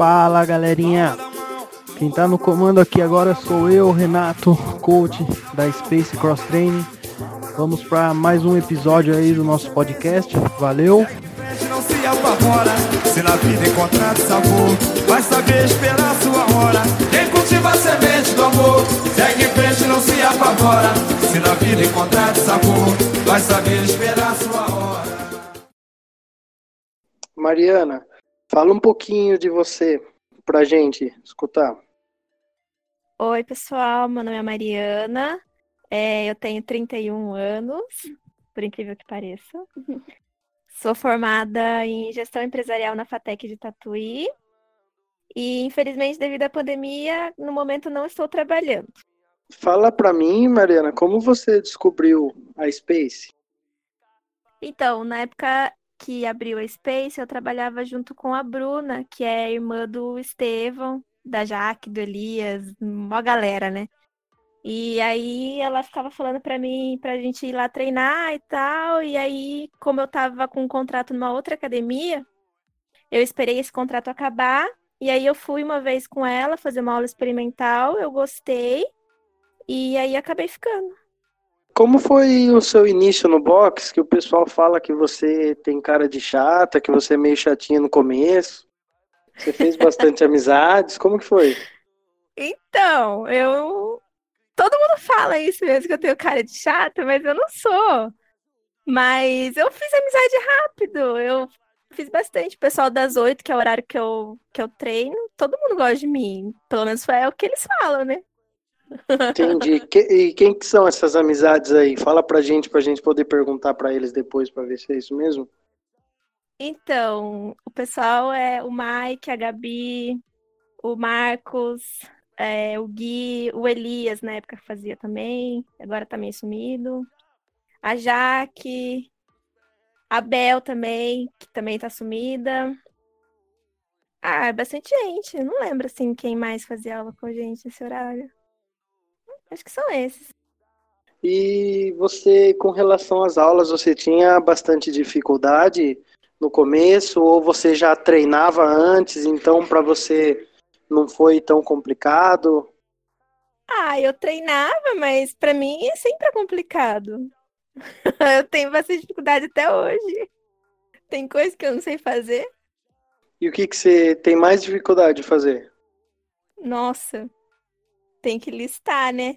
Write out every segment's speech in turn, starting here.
Fala galerinha, quem tá no comando aqui agora sou eu, Renato, coach da Space Cross Training. Vamos para mais um episódio aí do nosso podcast. Valeu! Não se apavora, se na vida encontrar sabor, vai saber esperar sua hora. Quem cultiva a semente do amor, segue em frente, não se apavora, se na vida encontrar sabor, vai saber esperar sua hora. Mariana, fala um pouquinho de você pra gente escutar. Oi, pessoal, meu nome é Mariana, é, eu tenho 31 anos, por incrível que pareça. Sou formada em gestão empresarial na FATEC de Tatuí. E, infelizmente, devido à pandemia, no momento não estou trabalhando. Fala pra mim, Mariana, como você descobriu a Space? Então, na época que abriu a Space, eu trabalhava junto com a Bruna, que é irmã do Estevão, da Jaque, do Elias, uma galera, né? E aí ela ficava falando pra mim pra gente ir lá treinar e tal. E aí, como eu tava com um contrato numa outra academia, eu esperei esse contrato acabar. E aí eu fui uma vez com ela fazer uma aula experimental, eu gostei. E aí acabei ficando. Como foi o seu início no box? Que o pessoal fala que você tem cara de chata, que você é meio chatinha no começo. Você fez bastante amizades. Como que foi? Então, eu. Todo mundo fala isso mesmo, que eu tenho cara de chata, mas eu não sou. Mas eu fiz amizade rápido. Eu fiz bastante. O pessoal das oito, que é o horário que eu, que eu treino, todo mundo gosta de mim. Pelo menos é o que eles falam, né? Entendi. Que- e quem que são essas amizades aí? Fala pra gente, pra gente poder perguntar pra eles depois, pra ver se é isso mesmo. Então, o pessoal é o Mike, a Gabi, o Marcos, é, o Gui, o Elias, na época fazia também, agora tá meio sumido. A Jaque, a Bel também, que também tá sumida. Ah, é bastante gente. Eu não lembro, assim, quem mais fazia aula com a gente nesse horário. Acho que são esses. E você, com relação às aulas, você tinha bastante dificuldade no começo ou você já treinava antes, então para você não foi tão complicado? Ah, eu treinava, mas pra mim é sempre complicado. Eu tenho bastante dificuldade até hoje. Tem coisa que eu não sei fazer. E o que que você tem mais dificuldade de fazer? Nossa, tem que listar, né?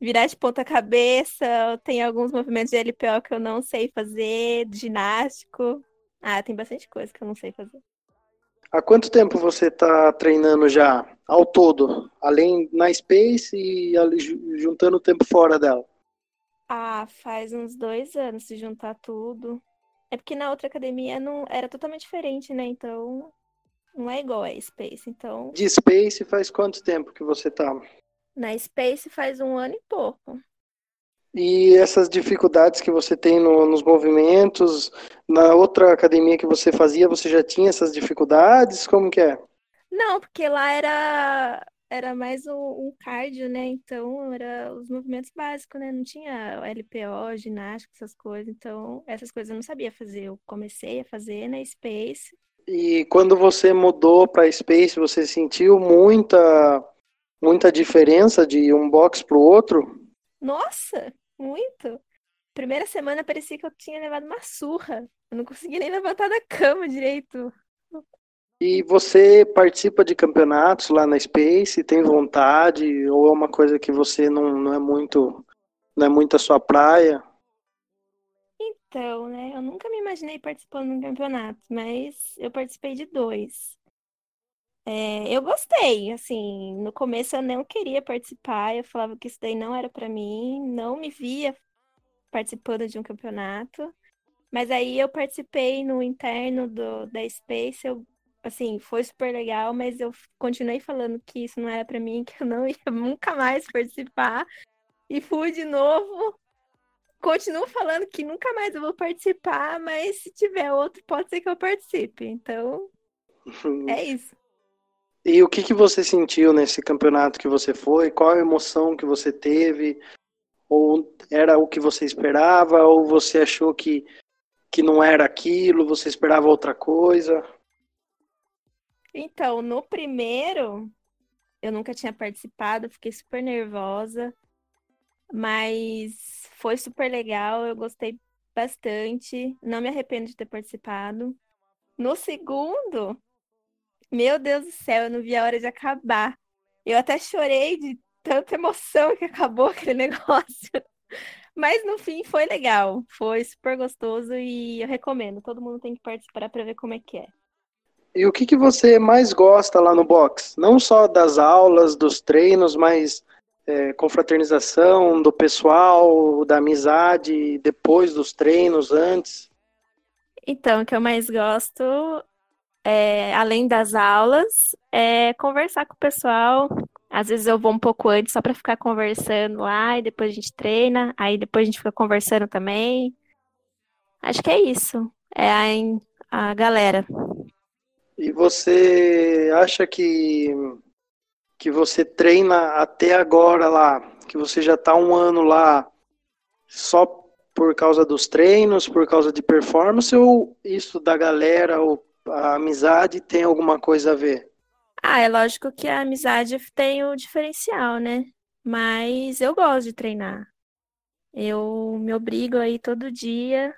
Virar de ponta cabeça, tem alguns movimentos de LPO que eu não sei fazer, ginástico. Ah, tem bastante coisa que eu não sei fazer. Há quanto tempo você está treinando já, ao todo? Além na Space e juntando o tempo fora dela? Ah, faz uns dois anos se juntar tudo. É porque na outra academia não era totalmente diferente, né? Então não é igual a Space. Então, De Space faz quanto tempo que você tá? Na Space faz um ano e pouco. E essas dificuldades que você tem no- nos movimentos, na outra academia que você fazia, você já tinha essas dificuldades? Como que é? Não, porque lá era era mais um, um cardio, né? Então era os movimentos básicos, né? Não tinha LPO, ginástica, essas coisas. Então essas coisas eu não sabia fazer. Eu comecei a fazer na Space. E quando você mudou para Space, você sentiu muita muita diferença de um box para o outro? Nossa, muito. Primeira semana parecia que eu tinha levado uma surra. Eu não conseguia nem levantar da cama direito. E você participa de campeonatos lá na Space? Tem vontade ou é uma coisa que você não, não é muito não é muito a sua praia? Então, né? Eu nunca me imaginei participando de um campeonato, mas eu participei de dois. É, eu gostei, assim, no começo eu não queria participar, eu falava que isso daí não era pra mim, não me via participando de um campeonato, mas aí eu participei no interno do, da Space, eu, assim, foi super legal, mas eu continuei falando que isso não era pra mim, que eu não ia nunca mais participar, e fui de novo, continuo falando que nunca mais eu vou participar, mas se tiver outro, pode ser que eu participe. Então, é isso. E o que, que você sentiu nesse campeonato que você foi? Qual a emoção que você teve? Ou era o que você esperava? Ou você achou que que não era aquilo, você esperava outra coisa? Então, no primeiro, eu nunca tinha participado, fiquei super nervosa, mas foi super legal, eu gostei bastante, não me arrependo de ter participado. No segundo, meu Deus do céu, eu não vi a hora de acabar. Eu até chorei de tanta emoção que acabou aquele negócio. Mas no fim foi legal, foi super gostoso e eu recomendo. Todo mundo tem que participar para ver como é que é. E o que, que você mais gosta lá no box? Não só das aulas, dos treinos, mas é, confraternização do pessoal, da amizade, depois dos treinos, antes? Então, o que eu mais gosto, é, além das aulas, é conversar com o pessoal. Às vezes eu vou um pouco antes só para ficar conversando lá, e depois a gente treina, aí depois a gente fica conversando também. Acho que é isso. É a, a galera. E você acha que que você treina até agora lá, que você já está um ano lá, só por causa dos treinos, por causa de performance, ou isso da galera, ou a amizade tem alguma coisa a ver? Ah, é lógico que a amizade tem o diferencial, né? Mas eu gosto de treinar. Eu me obrigo aí todo dia,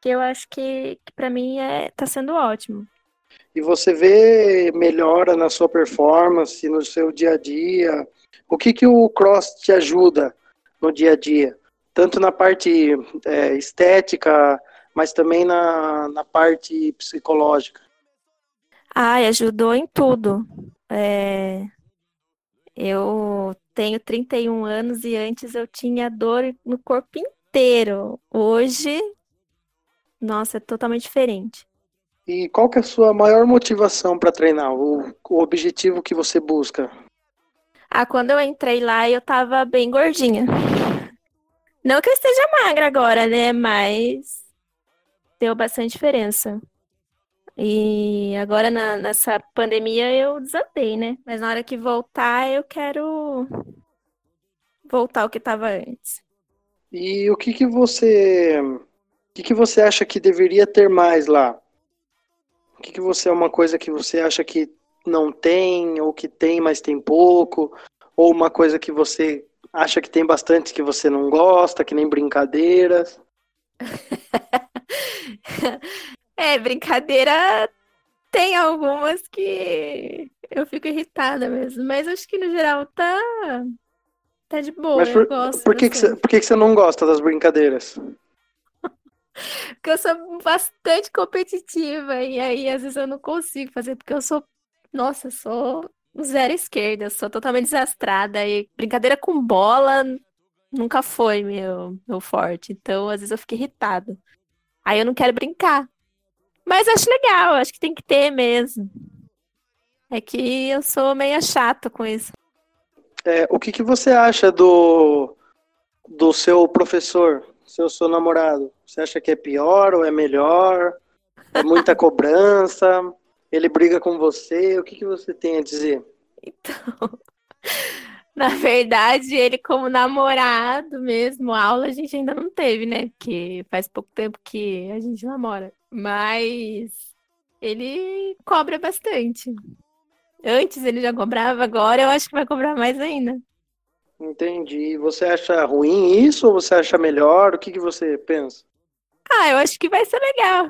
que eu acho que, que para mim é, tá sendo ótimo e você vê melhora na sua performance, no seu dia a dia. O que, que o cross te ajuda no dia a dia? Tanto na parte é, estética, mas também na, na parte psicológica. Ah, ajudou em tudo. É... Eu tenho 31 anos e antes eu tinha dor no corpo inteiro. Hoje, nossa, é totalmente diferente. E qual que é a sua maior motivação para treinar? O, o objetivo que você busca? Ah, quando eu entrei lá, eu tava bem gordinha. Não que eu esteja magra agora, né? Mas deu bastante diferença. E agora na, nessa pandemia eu desandei, né? Mas na hora que voltar, eu quero voltar ao que estava antes. E o que que você o que que você acha que deveria ter mais lá? O que, que você é uma coisa que você acha que não tem, ou que tem, mas tem pouco, ou uma coisa que você acha que tem bastante que você não gosta, que nem brincadeiras? é, brincadeira tem algumas que eu fico irritada mesmo, mas acho que no geral tá tá de boa, mas por, eu gosto. Por que, que, você, por que, que você não gosta das brincadeiras? Porque eu sou bastante competitiva e aí às vezes eu não consigo fazer, porque eu sou, nossa, sou zero esquerda, sou totalmente desastrada e brincadeira com bola nunca foi meu, meu forte. Então, às vezes eu fico irritada. Aí eu não quero brincar. Mas acho legal, acho que tem que ter mesmo. É que eu sou meio chata com isso. É, o que, que você acha do, do seu professor? seu seu namorado? Você acha que é pior ou é melhor? É muita cobrança? Ele briga com você? O que, que você tem a dizer? Então, na verdade, ele como namorado mesmo, aula a gente ainda não teve, né? Porque faz pouco tempo que a gente namora. Mas ele cobra bastante. Antes ele já cobrava, agora eu acho que vai cobrar mais ainda. Entendi. Você acha ruim isso ou você acha melhor? O que, que você pensa? Ah, eu acho que vai ser legal.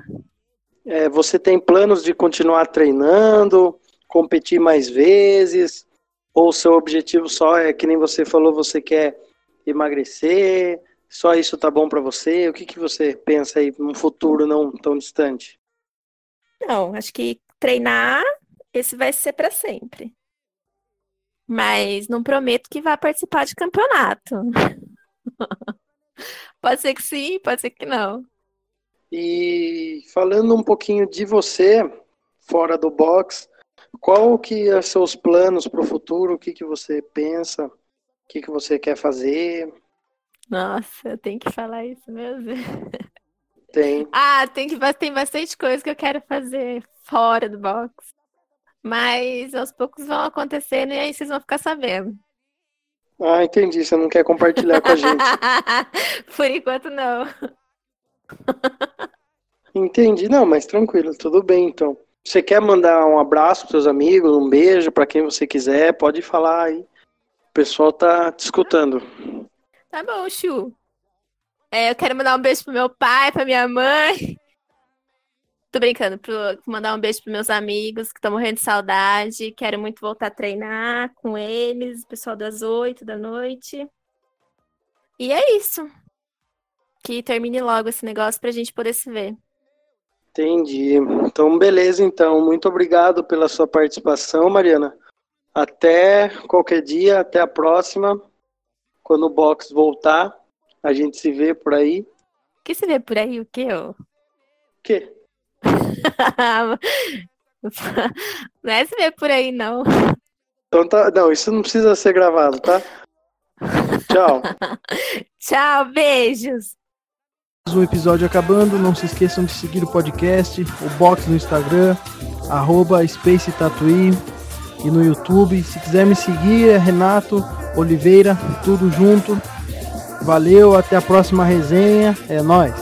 É, você tem planos de continuar treinando, competir mais vezes? Ou seu objetivo só é que nem você falou, você quer emagrecer? Só isso tá bom para você? O que, que você pensa aí num futuro não tão distante? Não, acho que treinar esse vai ser para sempre mas não prometo que vá participar de campeonato. pode ser que sim, pode ser que não. E falando um pouquinho de você, fora do box, qual que é seus planos para o futuro? O que, que você pensa? O que, que você quer fazer? Nossa, eu tenho que falar isso mesmo. Tem. ah, tem, que, tem bastante coisa que eu quero fazer fora do box. Mas aos poucos vão acontecendo e aí vocês vão ficar sabendo. Ah, entendi. Você não quer compartilhar com a gente. Por enquanto, não. Entendi, não, mas tranquilo, tudo bem então. Você quer mandar um abraço para seus amigos, um beijo para quem você quiser, pode falar aí. O pessoal tá te escutando. Tá bom, Chu. É, eu quero mandar um beijo pro meu pai, pra minha mãe. Tô brincando, pro, mandar um beijo pros meus amigos que estão morrendo de saudade. Quero muito voltar a treinar com eles, pessoal das oito da noite. E é isso. Que termine logo esse negócio pra gente poder se ver. Entendi. Então, beleza, então. Muito obrigado pela sua participação, Mariana. Até qualquer dia, até a próxima. Quando o box voltar, a gente se vê por aí. Que se vê por aí? O quê? O quê? não é se vê por aí, não. Então tá. Não, isso não precisa ser gravado, tá? Tchau. Tchau, beijos. Um episódio acabando. Não se esqueçam de seguir o podcast, o box no Instagram, arroba Space Tatuí e no YouTube. Se quiser me seguir, é Renato Oliveira, tudo junto. Valeu, até a próxima resenha. É nóis.